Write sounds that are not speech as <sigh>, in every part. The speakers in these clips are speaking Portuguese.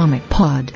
Comic Pod.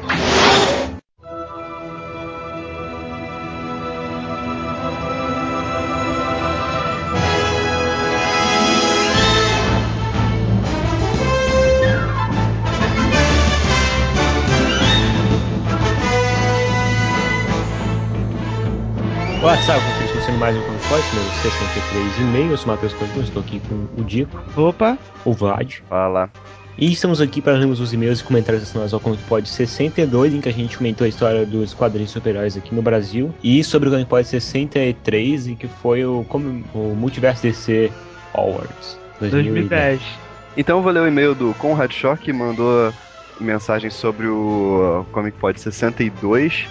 Como que começando mais um Comic Pod, número 63 e meio. Eu sou o Matheus Cosmo, estou aqui com o Dico, Opa! o Vlad. Fala. E estamos aqui para lermos os e-mails e comentários relacionados ao Comic Pod 62, em que a gente comentou a história dos quadrinhos super-heróis aqui no Brasil. E sobre o Comic Pod 63, em que foi o, o Multiverso DC Awards 2010. Então eu vou ler o e-mail do Conrad Schock, que mandou mensagem sobre o Comic Pod 62.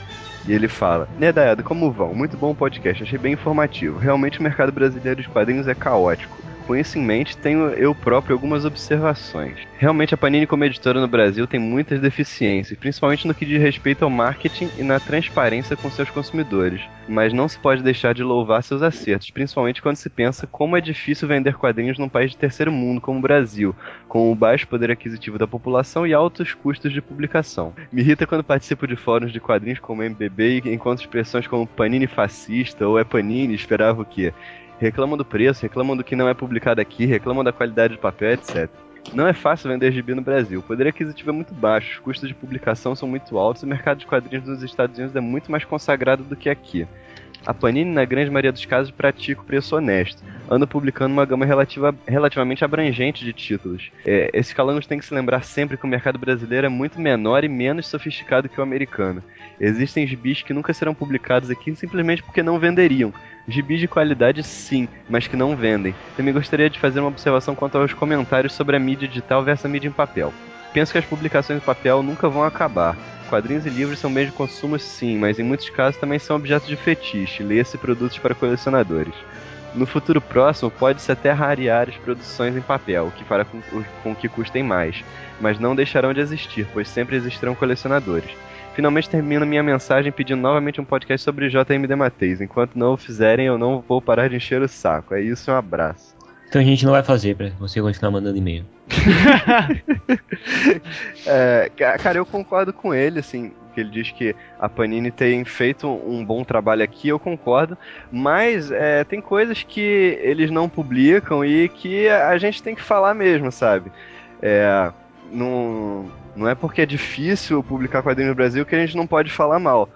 E ele fala: Nedaiado, como vão? Muito bom o podcast, achei bem informativo. Realmente o mercado brasileiro de quadrinhos é caótico. Com isso em mente, tenho eu próprio algumas observações. Realmente a Panini como editora no Brasil tem muitas deficiências, principalmente no que diz respeito ao marketing e na transparência com seus consumidores. Mas não se pode deixar de louvar seus acertos, principalmente quando se pensa como é difícil vender quadrinhos num país de terceiro mundo como o Brasil, com o baixo poder aquisitivo da população e altos custos de publicação. Me irrita quando participo de fóruns de quadrinhos como MBB e encontro expressões como Panini fascista ou é Panini, esperava o quê? Reclamam do preço, reclamam do que não é publicado aqui, reclamam da qualidade do papel, etc. Não é fácil vender gibi no Brasil. O poder aquisitivo é muito baixo, os custos de publicação são muito altos e o mercado de quadrinhos nos Estados Unidos é muito mais consagrado do que aqui. A Panini, na grande maioria dos casos, pratica o preço honesto, anda publicando uma gama relativa, relativamente abrangente de títulos. É, esses calangos têm que se lembrar sempre que o mercado brasileiro é muito menor e menos sofisticado que o americano. Existem gibis que nunca serão publicados aqui simplesmente porque não venderiam, Gibis de qualidade sim, mas que não vendem. Também gostaria de fazer uma observação quanto aos comentários sobre a mídia digital versus a mídia em papel. Penso que as publicações em papel nunca vão acabar. Quadrinhos e livros são meios de consumo sim, mas em muitos casos também são objetos de fetiche, lê-se produtos para colecionadores. No futuro próximo, pode-se até rarear as produções em papel, o que fará com, com que custem mais, mas não deixarão de existir, pois sempre existirão colecionadores. Finalmente termino minha mensagem pedindo novamente um podcast sobre JMD Mateis. Enquanto não o fizerem, eu não vou parar de encher o saco. É isso, um abraço. Então a gente não vai fazer pra você continuar mandando e-mail. <laughs> é, cara, eu concordo com ele, assim, que ele diz que a Panini tem feito um bom trabalho aqui, eu concordo, mas é, tem coisas que eles não publicam e que a gente tem que falar mesmo, sabe? É, não não é porque é difícil publicar quadrinhos no Brasil que a gente não pode falar mal.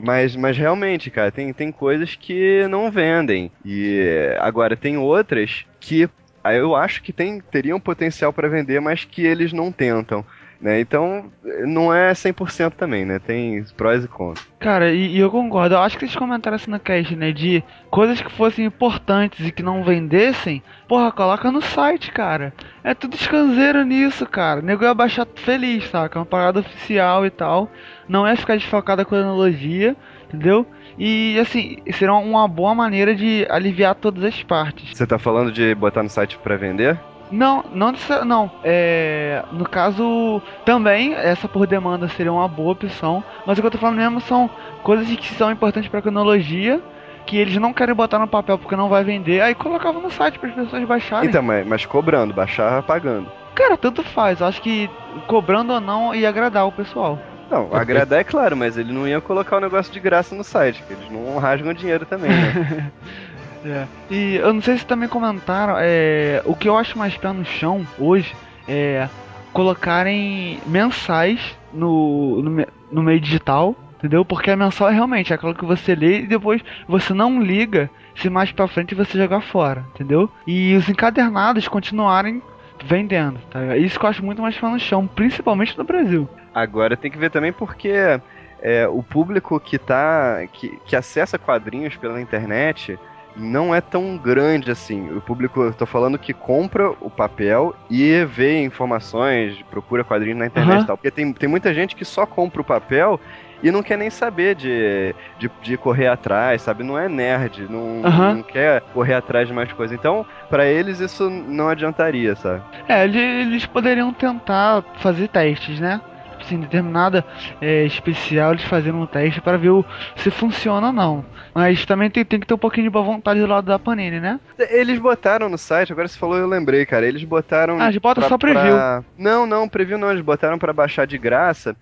Mas, mas realmente, cara, tem, tem coisas que não vendem. E agora tem outras que eu acho que tem, teriam potencial para vender, mas que eles não tentam. Né? Então, não é 100% também, né? Tem prós e contras. Cara, e, e, eu concordo. Eu acho que eles comentaram assim na cast, né? De coisas que fossem importantes e que não vendessem, porra, coloca no site, cara. É tudo escanzeiro nisso, cara. O nego ia baixar feliz, saca? Uma parada oficial e tal. Não é ficar desfocado a cronologia, entendeu? E assim, será uma boa maneira de aliviar todas as partes. Você tá falando de botar no site para vender? Não, não, não. É, no caso, também, essa por demanda seria uma boa opção. Mas o que eu tô falando mesmo são coisas que são importantes pra cronologia, que eles não querem botar no papel porque não vai vender, aí colocava no site para as pessoas baixarem. Então, mas, mas cobrando, baixar pagando. Cara, tanto faz. Eu acho que cobrando ou não ia agradar o pessoal. Não, agradar é claro, mas ele não ia colocar o negócio de graça no site, que eles não rasgam dinheiro também, né? <laughs> É. E eu não sei se também comentaram, é, o que eu acho mais pé no chão hoje é colocarem mensais no, no, no meio digital, entendeu? Porque a mensal é realmente aquilo que você lê e depois você não liga se mais pra frente você jogar fora, entendeu? E os encadernados continuarem vendendo, tá? Isso que eu acho muito mais pé no chão, principalmente no Brasil. Agora tem que ver também porque é, o público que tá. Que, que acessa quadrinhos pela internet não é tão grande assim. O público, eu tô falando que compra o papel e vê informações, procura quadrinhos na internet uhum. e tal. Porque tem, tem muita gente que só compra o papel e não quer nem saber de, de, de correr atrás, sabe? Não é nerd, não, uhum. não quer correr atrás de mais coisas. Então, para eles isso não adiantaria, sabe? É, eles poderiam tentar fazer testes, né? Assim, determinada é, especial, eles fazendo um teste para ver o, se funciona ou não. Mas também tem, tem que ter um pouquinho de boa vontade do lado da Panini, né? Eles botaram no site, agora você falou, eu lembrei, cara. Eles botaram. Ah, eles botam pra- só preview. pra- Não, não, preview não. Eles botaram pra baixar de graça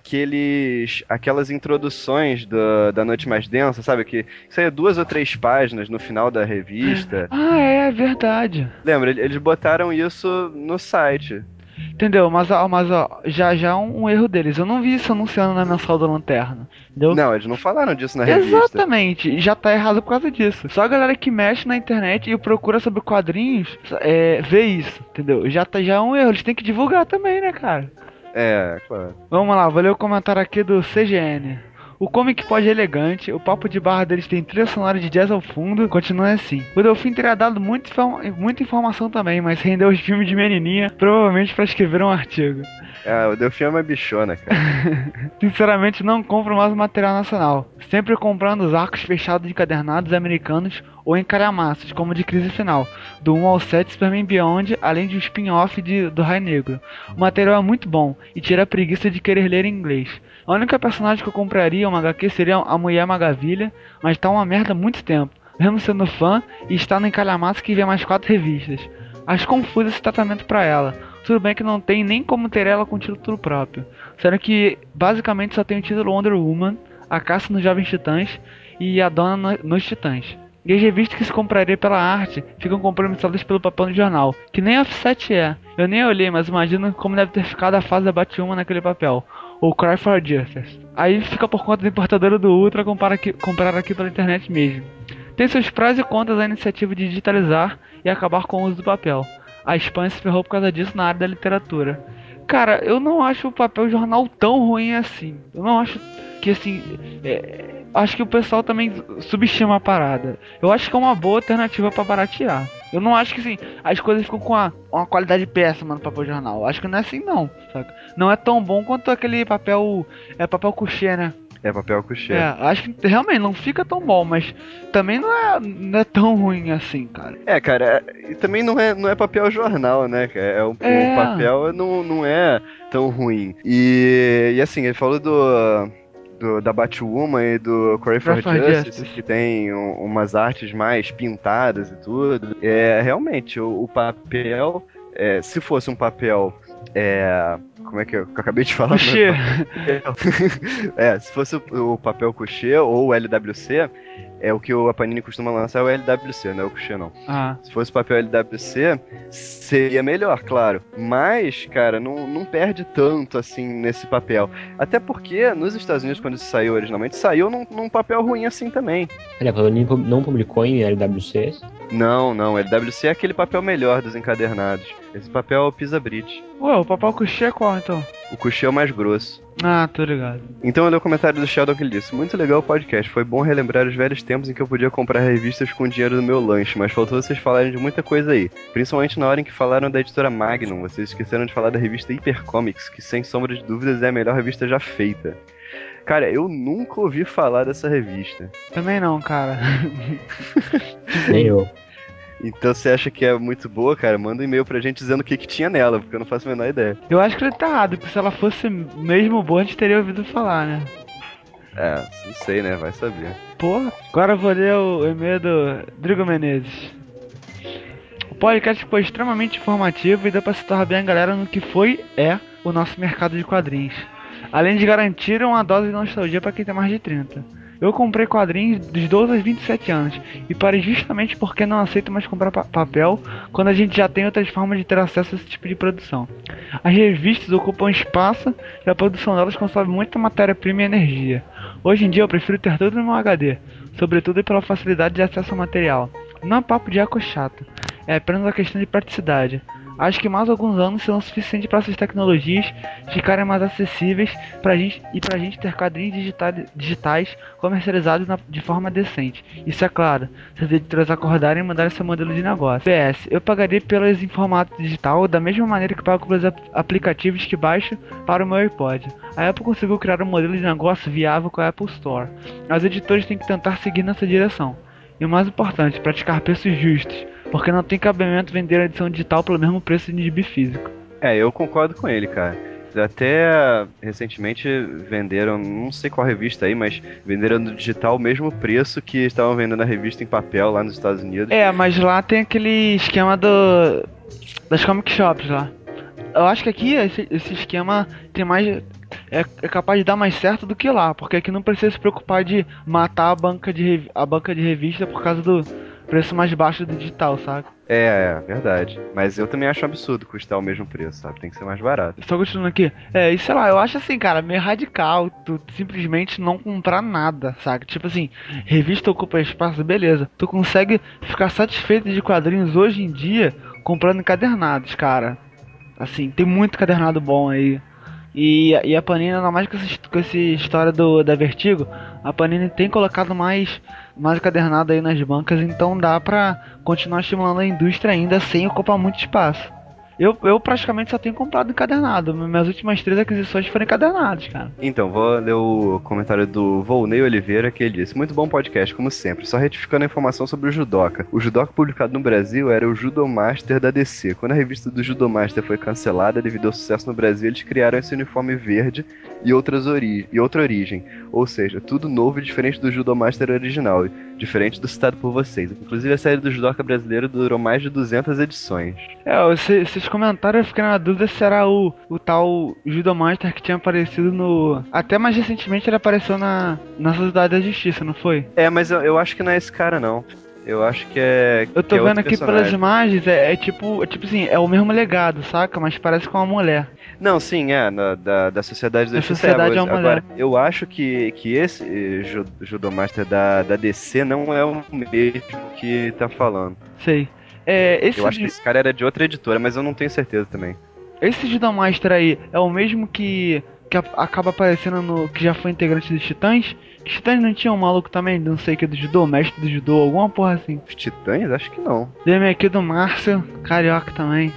aqueles aquelas introduções do, da Noite Mais Densa, sabe? Que isso aí é duas ou três páginas no final da revista. Ah, é, é verdade. Lembra? Eles botaram isso no site. Entendeu? Mas, ó, mas ó, já já é um, um erro deles. Eu não vi isso anunciando na mensal da Lanterna. Entendeu? Não, eles não falaram disso na revista. Exatamente, já tá errado por causa disso. Só a galera que mexe na internet e procura sobre quadrinhos é, vê isso, entendeu? Já, tá, já é um erro, eles têm que divulgar também, né, cara? É, claro. Vamos lá, vou ler o comentário aqui do CGN. O Comic Pod é elegante, o papo de barra deles tem trilha sonora de jazz ao fundo, continua assim. O Delfim teria dado muita, informa- muita informação também, mas rendeu os filmes de menininha, provavelmente pra escrever um artigo. É, o Delfim é uma bichona, cara. <laughs> Sinceramente, não compro mais o material nacional. Sempre comprando os arcos fechados de encadernados americanos ou em calhamaços, como de Crise Final, do 1 ao 7 Superman Beyond, além de um spin-off do Raio Negro. O material é muito bom e tira a preguiça de querer ler em inglês. A única personagem que eu compraria uma HQ seria a Mulher Maravilha, mas tá uma merda há muito tempo. Mesmo sendo fã e está no encalhamaço que vê mais quatro revistas. Acho confuso esse tratamento pra ela. Tudo bem que não tem nem como ter ela com título próprio. Sendo que basicamente só tem o título Wonder Woman, a caça nos Jovens Titãs e a Dona no- nos Titãs. E as revistas que se compraria pela arte ficam compromissadas pelo papel no jornal, que nem offset é. Eu nem olhei, mas imagino como deve ter ficado a fase da Batwoman naquele papel. Ou Cry for Justice. Aí fica por conta da importadora do Ultra comprar aqui, comprar aqui pela internet mesmo. Tem seus prós e contras a iniciativa de digitalizar e acabar com o uso do papel. A Espanha se ferrou por causa disso na área da literatura. Cara, eu não acho o papel jornal tão ruim assim. Eu não acho que assim. é, acho que o pessoal também subestima a parada. Eu acho que é uma boa alternativa pra baratear. Eu não acho que assim, as coisas ficam com uma, uma qualidade péssima no papel jornal. Eu acho que não é assim não, saca? Não é tão bom quanto aquele papel. É papel couché, né? É papel couché. É, acho que realmente não fica tão bom, mas também não é, não é tão ruim assim, cara. É, cara, é- e também não é, não é papel jornal, né? É um, É. um papel não, não é tão ruim. E, e assim, ele falou do, do da Batwoman e do Cry for for Justice, Justice. que tem um- umas artes mais pintadas e tudo. É, realmente, o, o papel, é, se fosse um papel. É, como é que eu, que eu acabei de falar? Couché. <laughs> é, se fosse o, o papel couché ou o LWC, é o que o- a Panini costuma lançar é o LWC, não é o couché não. Ah, Se fosse papel LWC, seria melhor, claro. Mas, cara, não, não perde tanto assim nesse papel. Até porque nos Estados Unidos, quando isso saiu originalmente, saiu num, num papel ruim assim também. Olha, a Panini não publicou em LWC. Não, não, LWC é aquele papel melhor dos encadernados. Esse papel é o Pisa Brit. ué, o papel couché é qual então? O couché é o mais grosso. Ah, tô ligado. Então eu li o comentário do Sheldon que ele disse: Muito legal o podcast, foi bom relembrar os velhos tempos em que eu podia comprar revistas com o dinheiro do meu lanche, mas faltou vocês falarem de muita coisa aí. Principalmente na hora em que falaram da editora Magnum, vocês esqueceram de falar da revista Hyper Comics, que sem sombra de dúvidas é a melhor revista já feita. Cara, eu nunca ouvi falar dessa revista. Também não, cara. <laughs> Nem eu. Então você acha que é muito boa, cara? Manda um e-mail pra gente dizendo o que, que tinha nela, porque eu não faço a menor ideia. Eu acho que ele tá errado, porque se ela fosse mesmo boa, a gente teria ouvido falar, né? É, não sei, né? Vai saber. Pô, agora eu vou ler o e-mail do Drigo Menezes. O podcast foi extremamente informativo e deu pra situar bem a galera no que foi é o nosso mercado de quadrinhos. Além de garantir uma dose de nostalgia pra quem tem mais de 30. Eu comprei quadrinhos dos 12 aos 27 anos e parei justamente porque não aceito mais comprar pa- papel quando a gente já tem outras formas de ter acesso a esse tipo de produção. As revistas ocupam espaço e a produção delas consome muita matéria-prima e energia. Hoje em dia eu prefiro ter tudo no meu HD, sobretudo pela facilidade de acesso ao material. Não é papo de eco chato, é apenas uma questão de praticidade. Acho que mais alguns anos serão suficientes para essas tecnologias ficarem mais acessíveis pra gente e pra gente ter quadrinhos digitali- digitais comercializados na- de forma decente. Isso é claro, se as editoras acordarem e mandarem seu modelo de negócio. PS, eu pagaria pelas em formato digital da mesma maneira que pago pelos ap- aplicativos que baixo para o meu iPod. A Apple conseguiu criar um modelo de negócio viável com a Apple Store. As editoras têm que tentar seguir nessa direção. E o mais importante, praticar preços justos, porque não tem cabimento vender a edição digital pelo mesmo preço de gibi físico. É, eu concordo com ele, cara. Até recentemente venderam, não sei qual revista aí, mas venderam no digital o mesmo preço que estavam vendendo a revista em papel lá nos Estados Unidos. É, mas lá tem aquele esquema do das comic shops lá. Eu acho que aqui esse, esse esquema tem mais é, é, capaz de dar mais certo do que lá, porque aqui não precisa se preocupar de matar a banca de a banca de revista por causa do preço mais baixo do digital, sabe? É, é, verdade. Mas eu também acho um absurdo custar o mesmo preço, sabe? Tem que ser mais barato. Só continuando aqui. É, e sei lá, eu acho assim, cara, meio radical tu simplesmente não comprar nada, sabe? Tipo assim, revista ocupa espaço, beleza. Tu consegue ficar satisfeito de quadrinhos hoje em dia comprando encadernados, cara. Assim, tem muito cadernado bom aí. E, e a Panini, ainda mais com essa, com essa história do, da Vertigo, a Panini tem colocado mais, mais cadernado aí nas bancas, então dá pra continuar estimulando a indústria ainda sem ocupar muito espaço. Eu, eu praticamente só tenho comprado encadernado. Minhas últimas três aquisições foram encadernadas, cara. Então, vou ler o comentário do Volney Oliveira, que ele disse: Muito bom podcast, como sempre. Só retificando a informação sobre o Judoka. O Judoka publicado no Brasil era o Judomaster da DC. Quando a revista do Judomaster foi cancelada devido ao sucesso no Brasil, eles criaram esse uniforme verde e, outras ori e outra origem. Ou seja, tudo novo e diferente do Judomaster original, diferente do citado por vocês. Inclusive, a série do Judoka brasileiro durou mais de 200 edições. É, esses comentários eu fiquei na dúvida se era o, o tal Judomaster que tinha aparecido no. Até mais recentemente ele apareceu na, na Sociedade da Justiça, não foi? É, mas eu, eu acho que não é esse cara, não. Eu acho que é. Eu tô é vendo aqui personagem. pelas imagens, é, é, tipo. É tipo assim, é o mesmo legado, saca? Mas parece com uma mulher. Não, sim, é, na, da, da Sociedade da Justiça. Sociedade é, uma Agora, eu acho que, que esse eh, Judomaster da, da DC não é o mesmo que tá falando. Sei. É, eu acho que esse cara era de outra editora, mas eu não tenho certeza também. Esse Judomaster aí é o mesmo que que acaba aparecendo no que já foi integrante dos Titãs. Os Titãs não tinha um maluco também, não sei que do judô, mestre do judô, alguma porra assim. Os Titãs? Acho que não. DM aqui do Márcio, carioca também.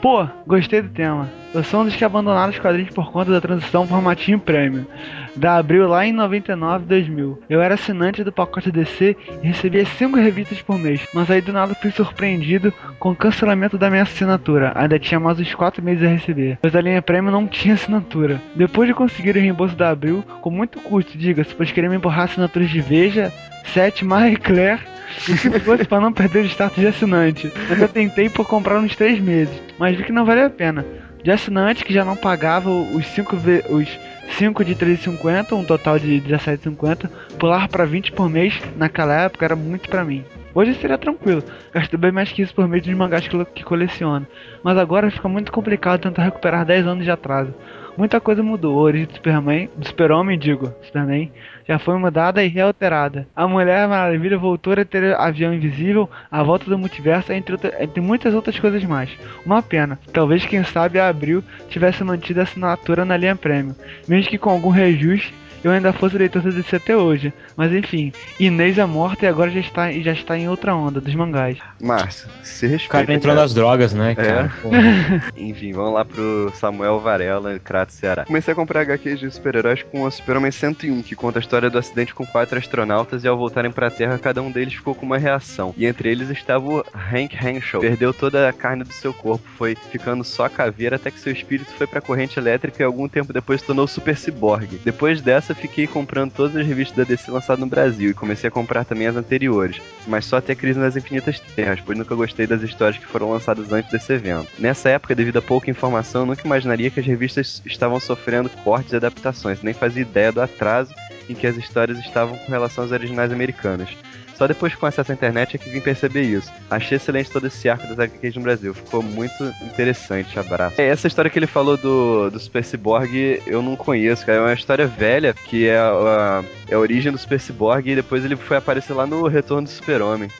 Pô, gostei do tema. Eu sou um dos que abandonaram os quadrinhos por conta da transição formatinho prêmio. Da Abril lá em 99 2000. Eu era assinante do pacote DC e recebia 5 revistas por mês, mas aí do nada fui surpreendido com o cancelamento da minha assinatura. Ainda tinha mais uns 4 meses a receber, pois a linha prêmio não tinha assinatura. Depois de conseguir o reembolso da Abril, com muito custo, diga-se, pois queria me empurrar assinaturas de Veja, 7 Marie Claire e se fosse para não perder o status de assinante. Ainda tentei por comprar uns 3 meses, mas vi que não valia a pena. De assinante que já não pagava os 5 os 5 de 3,50, um total de 17,50, pular para 20 por mês naquela época era muito para mim. Hoje seria tranquilo, gasto bem mais que isso por mês de mangás que, que coleciono, mas agora fica muito complicado tentar recuperar 10 anos de atraso. Muita coisa mudou, a origem do Superman, do Super-Homem, digo, Superman, já foi mudada e realterada. A Mulher Maravilha voltou a ter avião invisível, a volta do multiverso, entre, outra, entre muitas outras coisas mais. Uma pena. Talvez, quem sabe, a Abril tivesse mantido a assinatura na linha Prêmio, mesmo que com algum reajuste eu ainda fosse leitor do DC até hoje. Mas enfim, Inês é morta e agora já está, já está em outra onda dos mangás. Márcio, se respeita. O cara entrou cara. nas drogas, né, cara? É. <laughs> <laughs> enfim, vamos lá pro Samuel Varela, Crato, Ceará. Comecei a comprar HQs de super-heróis com o Super-Homem 101, que conta a história do acidente com quatro astronautas e ao voltarem pra Terra, cada um deles ficou com uma reação. E entre eles estava o Hank Henshaw. Perdeu toda a carne do seu corpo, foi ficando só caveira até que seu espírito foi pra corrente elétrica e algum tempo depois tornou Super Cyborg. Depois dessa, fiquei comprando todas as revistas da DC lançadas no Brasil e comecei a comprar também as anteriores, mas só até a Crise nas Infinitas Terras, pois nunca gostei das histórias que foram lançadas antes desse evento. Nessa época, devido a pouca informação, eu nunca imaginaria que as revistas estavam sofrendo cortes e adaptações, nem fazia ideia do atraso em que as histórias estavam com relação às originais americanas. Só depois com acesso à internet é que vim perceber isso. Achei excelente todo esse arco das HQs no Brasil. Ficou muito interessante. Abraço. É, essa história que ele falou do, do Super Cyborg eu não conheço, cara. É uma história velha que é a, é a origem do Super Cyborg e depois ele foi aparecer lá no Retorno do Super-Homem.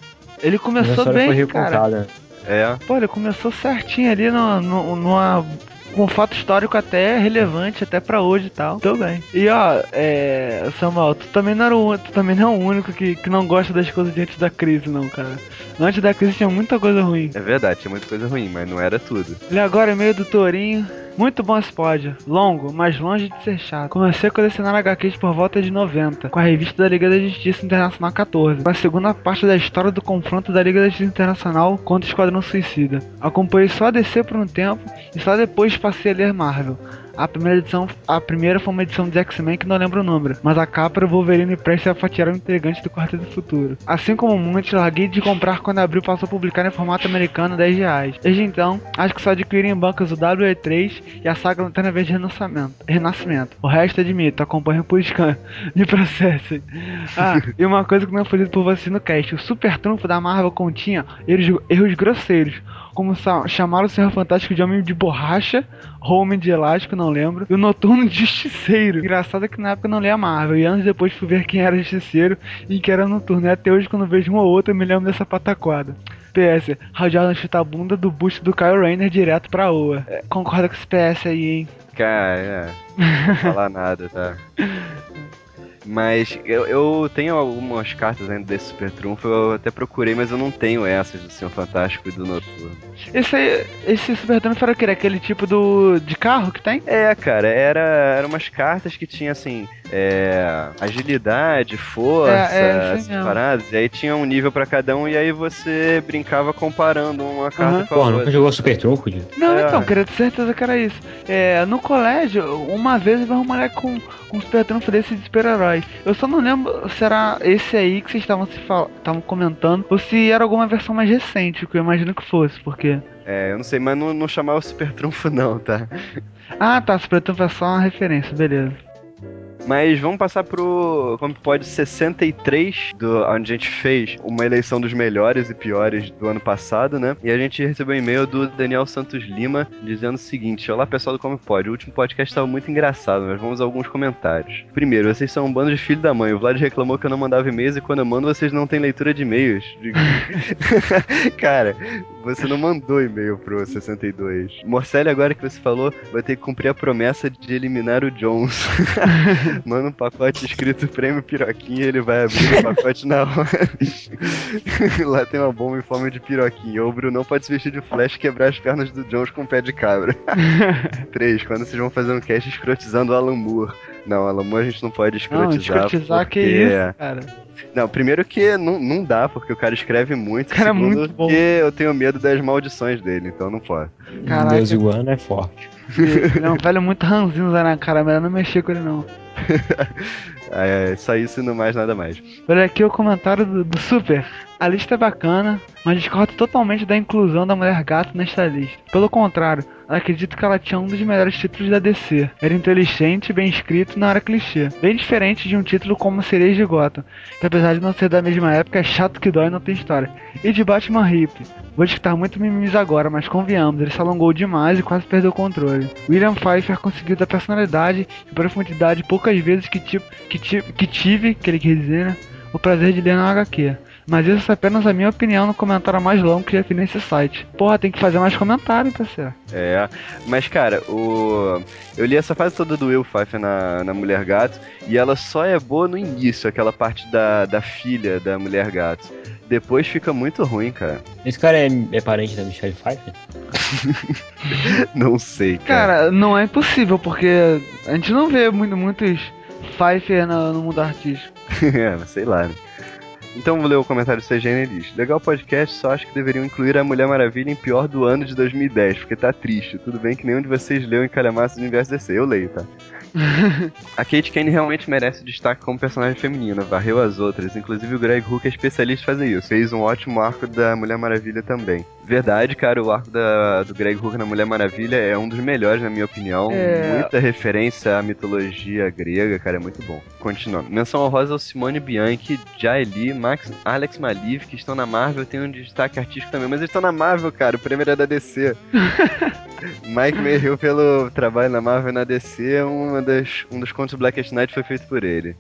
Ele começou bem, cara. É. Pô, ele começou certinho ali no, no, numa com um fato histórico até relevante, até pra hoje e tal. Tô bem. E ó, é. Samuel, tu também não era o, tu também não é o único que, que não gosta das coisas de antes da crise, não, cara. Antes da crise tinha muita coisa ruim. É verdade, tinha muita coisa ruim, mas não era tudo. Ele agora é meio do Torinho. Muito bom esse pódio. Longo, mas longe de ser chato. Comecei a colecionar HQs por volta de 90, com a revista da Liga da Justiça Internacional 14, com a segunda parte da história do confronto da Liga da Justiça Internacional contra o Esquadrão Suicida. Acompanhei só a DC por um tempo e só depois passei a ler Marvel. A primeira edição, a primeira foi uma edição de X-Men que não lembro o número, mas a capa o Wolverine prestes a fatiar o integrante do Quarteto do Futuro. Assim como muitos, larguei de comprar quando abriu passou a publicar em formato americano 10 reais. Desde então, acho que só adquiri em bancas o WE3 e a saga Lanterna Verde Renascimento. Renascimento. O resto admito, acompanho por scan. <laughs> Me processem. Ah, e uma coisa que não foi dito por você no cast: o super trunfo da Marvel continha erros, erros grosseiros como chamaram o Senhor Fantástico de Homem de Borracha, ou Homem de Elástico, não lembro, e o Noturno de Justiceiro. Engraçado é que na época eu não lia Marvel, e anos depois fui ver quem era Justiceiro e que era Noturno. E até hoje, quando vejo uma ou outra, eu me lembro dessa pataquada. PS, Hal Jordan chuta a bunda do busto do Kyle Rayner direto pra Oa. É, concorda com esse PS aí, hein? Cara, é. Não falar nada, tá? <laughs> Mas eu, eu tenho algumas cartas ainda desse Super Trunfo, eu até procurei, mas eu não tenho essas do Senhor Fantástico e do Noturno. Esse, esse Super Trunfo era aquele, aquele tipo do, de carro que tem? É, cara, era, eram umas cartas que tinha assim, é, agilidade, força, é, é, essas paradas, e aí tinha um nível para cada um, e aí você brincava comparando uma carta uhum. com a outra. nunca jogou Super Trunfo? Não, é. então, queria ter certeza que era isso. É, no colégio, uma vez eu vi um moleque com, com Super Trunfo desse de super-herói. Eu só não lembro se era esse aí que vocês estavam se estavam comentando ou se era alguma versão mais recente, que eu imagino que fosse, porque. É, eu não sei, mas não, não chamava Super Trunfo não, tá? Ah, tá, Super Trunfo é só uma referência, beleza. Mas vamos passar pro como pode 63, do, onde a gente fez uma eleição dos melhores e piores do ano passado, né? E a gente recebeu um e-mail do Daniel Santos Lima dizendo o seguinte: Olá pessoal do Como Pode, o último podcast estava muito engraçado, mas vamos a alguns comentários. Primeiro, vocês são um bando de filho da mãe. O Vlad reclamou que eu não mandava e-mails e quando eu mando vocês não têm leitura de e-mails. <laughs> <laughs> Cara, você não mandou e-mail pro 62. Morcelli, agora que você falou, vai ter que cumprir a promessa de eliminar o Jones. <laughs> manda um pacote escrito prêmio piroquinha ele vai abrir o pacote na hora. <laughs> Lá tem uma bomba em forma de piroquinha. Ou o Bruno pode se vestir de flash e quebrar as pernas do Jones com um pé de cabra. <laughs> 3. Quando vocês vão fazer um cast escrotizando o Alan Moore. Não, Moore a gente não pode escrotizar. Não, escrotizar porque... que isso, cara. Não, primeiro que não, não dá, porque o cara escreve muito. Cara, é segundo, muito bom. que eu tenho medo das maldições dele, então não pode. Caraca. Deus o ano é forte. Ele é um velho muito ranzinho na cara, melhor não mexer com ele não. <laughs> é, só isso e não mais nada mais. Olha aqui o comentário do, do Super. A lista é bacana, mas discordo totalmente da inclusão da Mulher Gato nesta lista. Pelo contrário, acredito que ela tinha um dos melhores títulos da DC. Era inteligente, bem escrito e não era clichê. Bem diferente de um título como Sereias de Gotham, que apesar de não ser da mesma época, é chato que dói e não tem história. E de Batman Hip. Vou discutir muito mimimis agora, mas convenhamos, ele se alongou demais e quase perdeu o controle. William Pfeiffer conseguiu dar personalidade e profundidade poucas vezes que, tipo, que, que tive, que ele quer dizer, né, o prazer de ler na HQ. Mas isso é apenas a minha opinião no comentário mais longo que já fiz nesse site. Porra, tem que fazer mais comentário, parceiro. É, mas cara, o. Eu li essa fase toda do Will Pfeiffer na, na Mulher Gato e ela só é boa no início, aquela parte da, da filha da Mulher Gato. Depois fica muito ruim, cara. Esse cara é, é parente da Michelle Pfeiffer? <laughs> não sei, cara. Cara, não é impossível, porque a gente não vê muito, muitos Pfeiffer no, no mundo artístico. <laughs> é, sei lá, né? Então vou ler o comentário do CGN e diz: Legal podcast, só acho que deveriam incluir a Mulher Maravilha em pior do ano de 2010, porque tá triste. Tudo bem que nenhum de vocês leu em Calhamaço do Universo DC. Eu leio, tá? <laughs> a Kate Kane realmente merece destaque como personagem feminina, varreu as outras, inclusive o Greg Hook é especialista em fazer isso. Fez um ótimo arco da Mulher Maravilha também. Verdade, cara, o arco da, do Greg Hook na Mulher Maravilha é um dos melhores, na minha opinião. É... Muita referência à mitologia grega, cara, é muito bom. Continuando. Menção honrosa ao Simone Bianchi, Jaeli, Max, Alex Maliv, que estão na Marvel, tem um destaque artístico também, mas eles estão na Marvel, cara, o prêmio é da DC. <laughs> Mike Mayhew, pelo trabalho na Marvel e na DC, uma das, um dos contos Blackest Night foi feito por ele.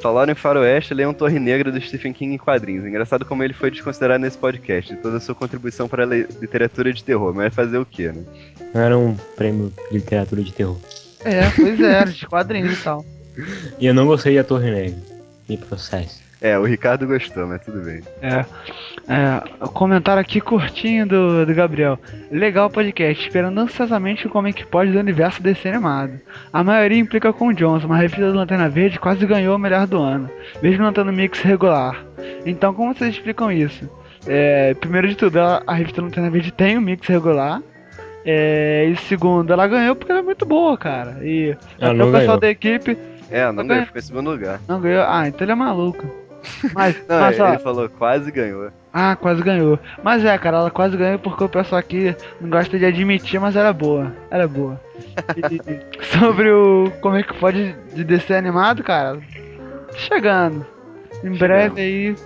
Falaram em Faroeste, leiam Torre Negra do Stephen King em quadrinhos. Engraçado como ele foi desconsiderado nesse podcast, toda a sua contribuição para a literatura de terror. Mas fazer o quê, né? Não era um prêmio de literatura de terror. É, pois é, de quadrinhos e tal. <laughs> E eu não gostei da Torre Negra. Me processo. É, o Ricardo gostou, mas tudo bem. É. É, o comentário aqui curtinho do, do Gabriel. Legal podcast, esperando ansiosamente o Comic Pod do universo desse animado. A maioria implica com o Jones, uma revista do Lanterna Verde quase ganhou o melhor do ano, mesmo não tendo mix regular. Então, como vocês explicam isso? É, primeiro de tudo, a, a revista Lanterna Verde tem um mix regular, É, e segundo, ela ganhou porque ela é muito boa, cara. E Ela até o pessoal ganhou. da equipe É, não ganhou, ficou em segundo lugar. não ganhou. Ah, então ele é maluco. Mas, Não, mas ele, ó, ele falou quase ganhou. ah, quase ganhou. Mas é, cara, ela quase ganhou porque o pessoal aqui não gosta de admitir, mas ela é boa. Ela é boa. E <laughs> sobre o como é que pode de descer animado, cara, chegando. Em breve aí,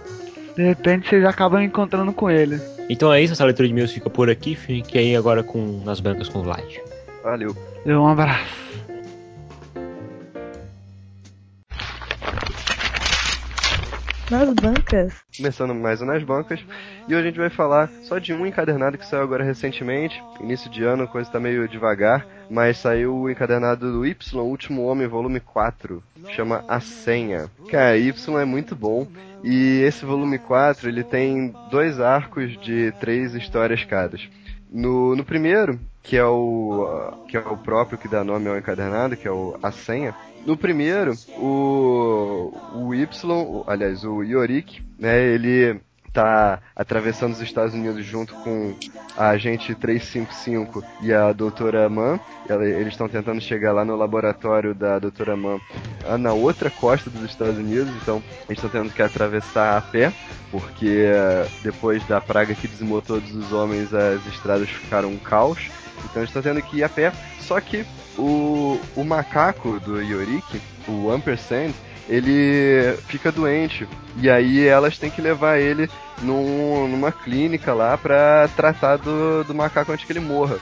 de repente vocês acabam encontrando com ele. Então é isso, essa leitura de e-mails fica por aqui. Fique aí agora com Nas Bancas com o Vlad. Valeu. Deu um abraço. Nas bancas. Começando mais um Nas Bancas. E hoje a gente vai falar só de um encadernado que saiu agora recentemente. Início de ano, coisa tá meio devagar. Mas saiu o encadernado do Y, Último Homem, volume 4. Chama A Senha. Cara, Y é muito bom. E esse volume 4, ele tem dois arcos de três histórias cada. No, no primeiro, que é o que é o próprio que dá nome ao encadernado, que é o A Senha. No primeiro, o, o Y, aliás, o Yorick, né, ele tá atravessando os Estados Unidos junto com a agente 355 e a doutora Mann. Eles estão tentando chegar lá no laboratório da doutora Mann ah, na outra costa dos Estados Unidos, então eles estão tendo que atravessar a pé, porque eh, depois da praga que dizimou todos os homens, as estradas ficaram um caos. Então eles estão tendo que ir a pé. Só que o, o macaco do Yorick, o Ampersand, ele fica doente. E aí elas têm que levar ele num- numa clínica lá pra tratar do, do macaco antes que ele morra.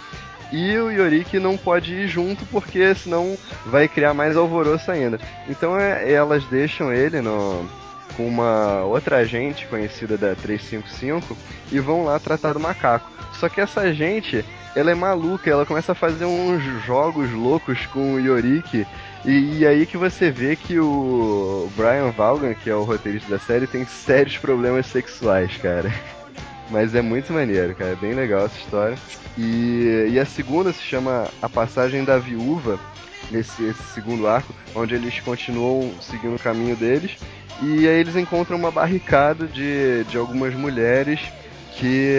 E o Yorick não pode ir junto porque senão vai criar mais alvoroço ainda. Então é- elas deixam ele no, com uma outra agente conhecida da 355 e vão lá tratar do macaco. Só que essa agente, ela é maluca, ela começa a fazer uns jogos loucos com o Yorick. E, e aí que você vê que o Brian Vaughan, que é o roteirista da série, tem sérios problemas sexuais, cara. Mas é muito maneiro, cara. É bem legal essa história. E, e a segunda se chama A Passagem da Viúva, nesse esse segundo arco, onde eles continuam seguindo o caminho deles. E aí eles encontram uma barricada de, de algumas mulheres que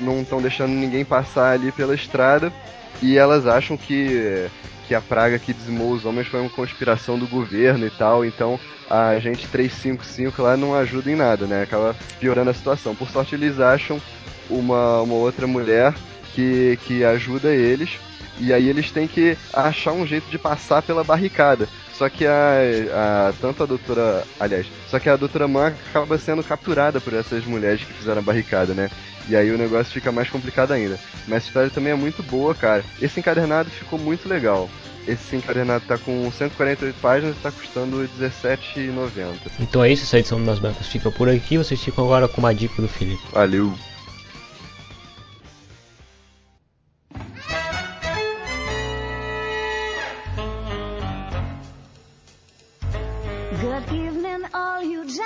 não estão deixando ninguém passar ali pela estrada. E elas acham que, que a praga que dizimou os homens foi uma conspiração do governo e tal. Então a agente 355 lá não ajuda em nada, né? Acaba piorando a situação. Por sorte, eles acham uma, uma outra mulher que, que ajuda eles. E aí eles têm que achar um jeito de passar pela barricada. Só que a, a tanto a doutora, aliás, só que a doutora Man acaba sendo capturada por essas mulheres que fizeram a barricada, né? E aí o negócio fica mais complicado ainda. Mas a história também é muito boa, cara. Esse encadernado ficou muito legal. Esse encadernado tá com 148 páginas e tá custando R$17,90. Então é isso, essa edição do Nas Bancas fica por aqui. Vocês ficam agora com uma dica do Felipe. Valeu!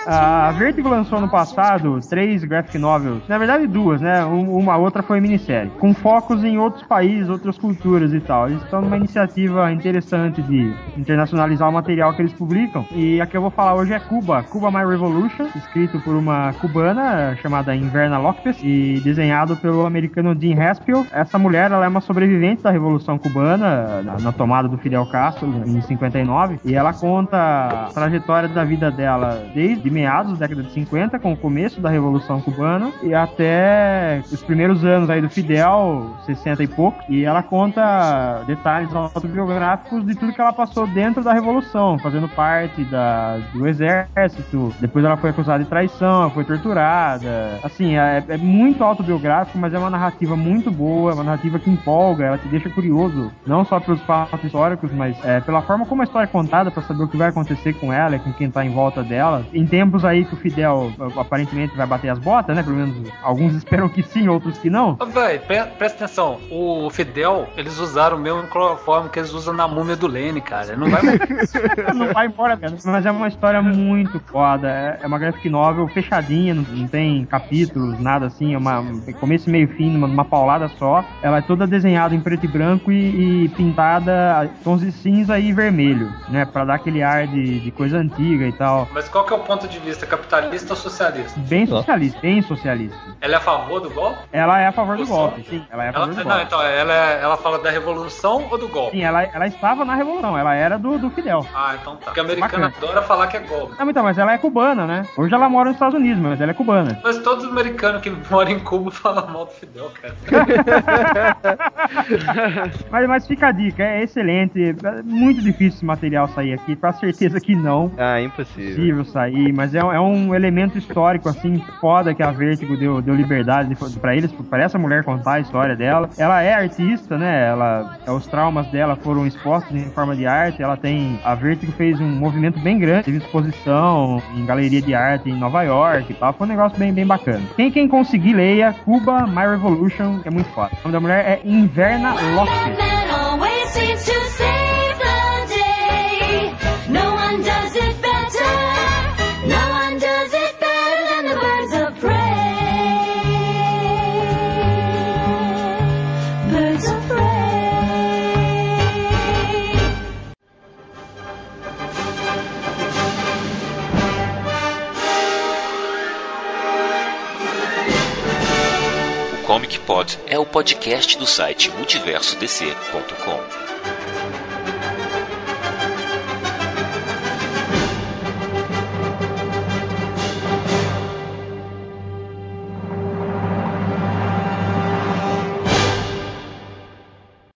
A. Vertigo lançou no passado três graphic novels, na verdade duas, né? Um- Uma outra foi minissérie, com focos em outros países, outras culturas e tal. Eles estão numa iniciativa interessante de internacionalizar o material que eles publicam. E a que eu vou falar hoje é Cuba, Cuba My Revolution, escrito por uma cubana chamada Inverna Lopes e desenhado pelo americano Dean Haspel. Essa mulher, ela é uma sobrevivente da Revolução Cubana, na, na tomada do Fidel Castro em 59, e ela conta a trajetória da vida dela desde meados da década de 50, com o começo da Revolução Cubana, e até os primeiros anos aí do Fidel, 60 e pouco, e ela conta detalhes autobiográficos de tudo que ela passou dentro da Revolução, fazendo parte da, do exército, depois ela foi acusada de traição, foi torturada, assim, é, é muito autobiográfico, mas é uma narrativa muito boa, é uma narrativa que empolga, ela te deixa curioso, não só pelos fatos históricos, mas é, pela forma como a história é contada, pra saber o que vai acontecer com ela, e com quem tá em volta dela. Em tempos aí que o Fidel uh, aparentemente vai bater as botas, né? Pelo menos alguns esperam que sim, outros que não. Ô, Véi, pre- presta atenção. O Fidel, eles usaram o mesmo cloroforme que eles usam na múmia do Lene, cara. Não vai <laughs> não vai embora, cara. Mas é uma história muito foda. É é uma graphic novel fechadinha, não, tem capítulos, nada assim. É uma começo, meio fim, numa, numa paulada só. Ela é toda desenhada em preto e branco e, e pintada tons de cinza e vermelho, né? Pra dar aquele ar de, de coisa antiga e tal. tal. Mas qual que é o ponto de vista? Capitalista ou socialista? Bem socialista, bem socialista. Ela é a favor do golpe? Ela é a favor do golpe, sim. Ela é a Ela, favor do não, golpe. então, ela, é- ela fala da revolução ou do golpe? Sim, ela, ela estava na Revolução, ela era do, do Fidel. Ah, então tá. Porque a americana Bacana. adora falar que é golpe. Não, então, mas ela é cubana, né? Hoje ela mora nos Estados Unidos, mas ela é cubana. Mas todo americano que mora em Cuba <laughs> fala mal do Fidel, cara. <laughs> Mas, mas fica a dica, é excelente. É muito difícil esse material sair aqui, com certeza que não. Ah, impossível. possível sair, mas é, um- é um elemento histórico, assim, foda que a Vertigo deu, deu liberdade pra eles, pra essa mulher contar a história dela. Ela é artista, né? Ela, os traumas dela foram expostos em forma de arte. Ela tem. A Vertigo fez um movimento bem grande, teve exposição em galeria de arte em Nova York e tal. Foi um negócio bem, bem bacana. Quem, quem conseguir, leia Cuba My Revolution, que é muito foda. O nome da mulher é Inverna Lopes. O Comic Pod é o podcast do site multiversodc.com.